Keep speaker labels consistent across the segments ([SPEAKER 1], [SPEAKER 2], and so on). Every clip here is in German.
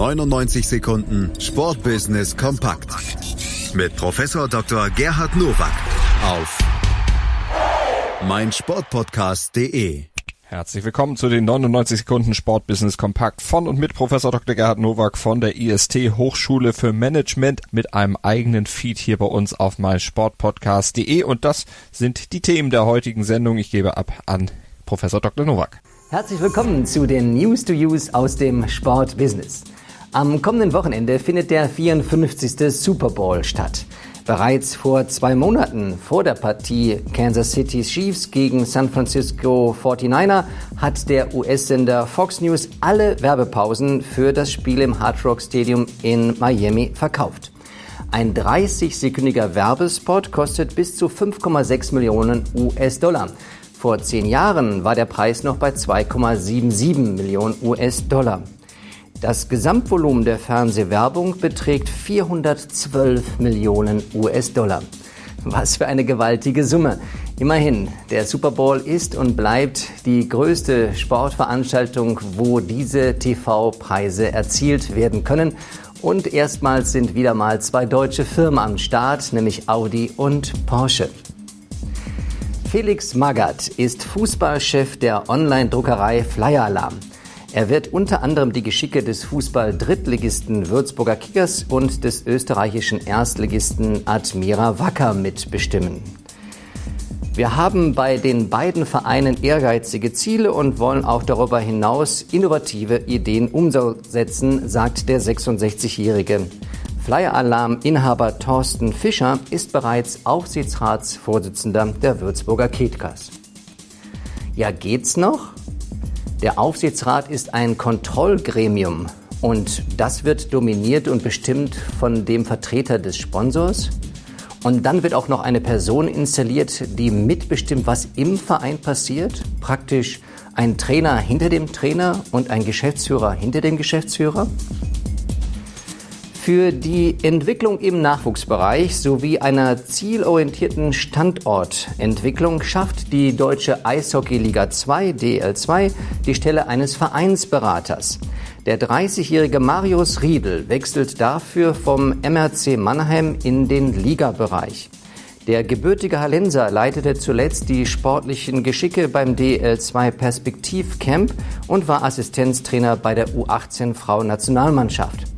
[SPEAKER 1] 99 Sekunden Sportbusiness kompakt mit Professor Dr. Gerhard Nowak auf meinsportpodcast.de.
[SPEAKER 2] Herzlich willkommen zu den 99 Sekunden Sportbusiness Kompakt von und mit Professor Dr. Gerhard Nowak von der IST Hochschule für Management mit einem eigenen Feed hier bei uns auf meinsportpodcast.de und das sind die Themen der heutigen Sendung. Ich gebe ab an Professor Dr. Nowak.
[SPEAKER 3] Herzlich willkommen zu den News to Use aus dem Sportbusiness. Am kommenden Wochenende findet der 54. Super Bowl statt. Bereits vor zwei Monaten vor der Partie Kansas City Chiefs gegen San Francisco 49er hat der US-Sender Fox News alle Werbepausen für das Spiel im Hard Rock Stadium in Miami verkauft. Ein 30-sekündiger Werbespot kostet bis zu 5,6 Millionen US-Dollar. Vor zehn Jahren war der Preis noch bei 2,77 Millionen US-Dollar. Das Gesamtvolumen der Fernsehwerbung beträgt 412 Millionen US-Dollar. Was für eine gewaltige Summe. Immerhin, der Super Bowl ist und bleibt die größte Sportveranstaltung, wo diese TV-Preise erzielt werden können. Und erstmals sind wieder mal zwei deutsche Firmen am Start, nämlich Audi und Porsche. Felix Magath ist Fußballchef der Online-Druckerei Flyer Alarm. Er wird unter anderem die Geschicke des Fußball-Drittligisten Würzburger Kickers und des österreichischen Erstligisten Admira Wacker mitbestimmen. Wir haben bei den beiden Vereinen ehrgeizige Ziele und wollen auch darüber hinaus innovative Ideen umsetzen, sagt der 66-Jährige. Flyer Alarm Inhaber Thorsten Fischer ist bereits Aufsichtsratsvorsitzender der Würzburger Kickers. Ja, geht's noch? Der Aufsichtsrat ist ein Kontrollgremium und das wird dominiert und bestimmt von dem Vertreter des Sponsors. Und dann wird auch noch eine Person installiert, die mitbestimmt, was im Verein passiert. Praktisch ein Trainer hinter dem Trainer und ein Geschäftsführer hinter dem Geschäftsführer. Für die Entwicklung im Nachwuchsbereich sowie einer zielorientierten Standortentwicklung schafft die Deutsche Eishockey-Liga 2 DL2 die Stelle eines Vereinsberaters. Der 30-jährige Marius Riedel wechselt dafür vom MRC Mannheim in den Ligabereich. Der gebürtige Hallenser leitete zuletzt die sportlichen Geschicke beim DL2 Perspektivcamp und war Assistenztrainer bei der U18 Frau-Nationalmannschaft.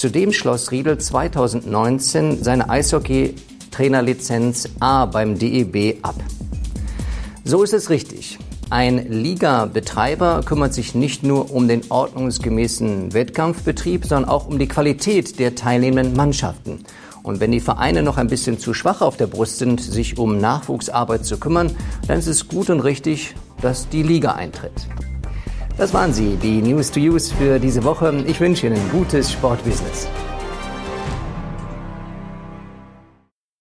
[SPEAKER 3] Zudem schloss Riedel 2019 seine Eishockey-Trainerlizenz A beim DEB ab. So ist es richtig. Ein Liga-Betreiber kümmert sich nicht nur um den ordnungsgemäßen Wettkampfbetrieb, sondern auch um die Qualität der teilnehmenden Mannschaften. Und wenn die Vereine noch ein bisschen zu schwach auf der Brust sind, sich um Nachwuchsarbeit zu kümmern, dann ist es gut und richtig, dass die Liga eintritt. Das waren sie, die News to Use für diese Woche. Ich wünsche Ihnen gutes Sportbusiness.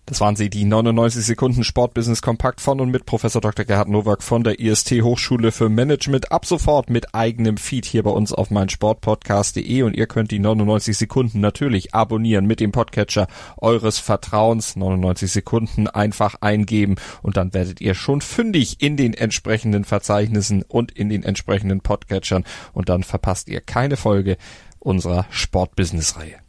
[SPEAKER 2] Das waren sie, die 99 Sekunden Sportbusiness Kompakt von und mit Professor Dr. Gerhard Nowak von der IST Hochschule für Management. Ab sofort mit eigenem Feed hier bei uns auf meinsportpodcast.de und ihr könnt die 99 Sekunden natürlich abonnieren mit dem Podcatcher eures Vertrauens. 99 Sekunden einfach eingeben und dann werdet ihr schon fündig in den entsprechenden Verzeichnissen und in den entsprechenden Podcatchern und dann verpasst ihr keine Folge unserer Sportbusiness-Reihe.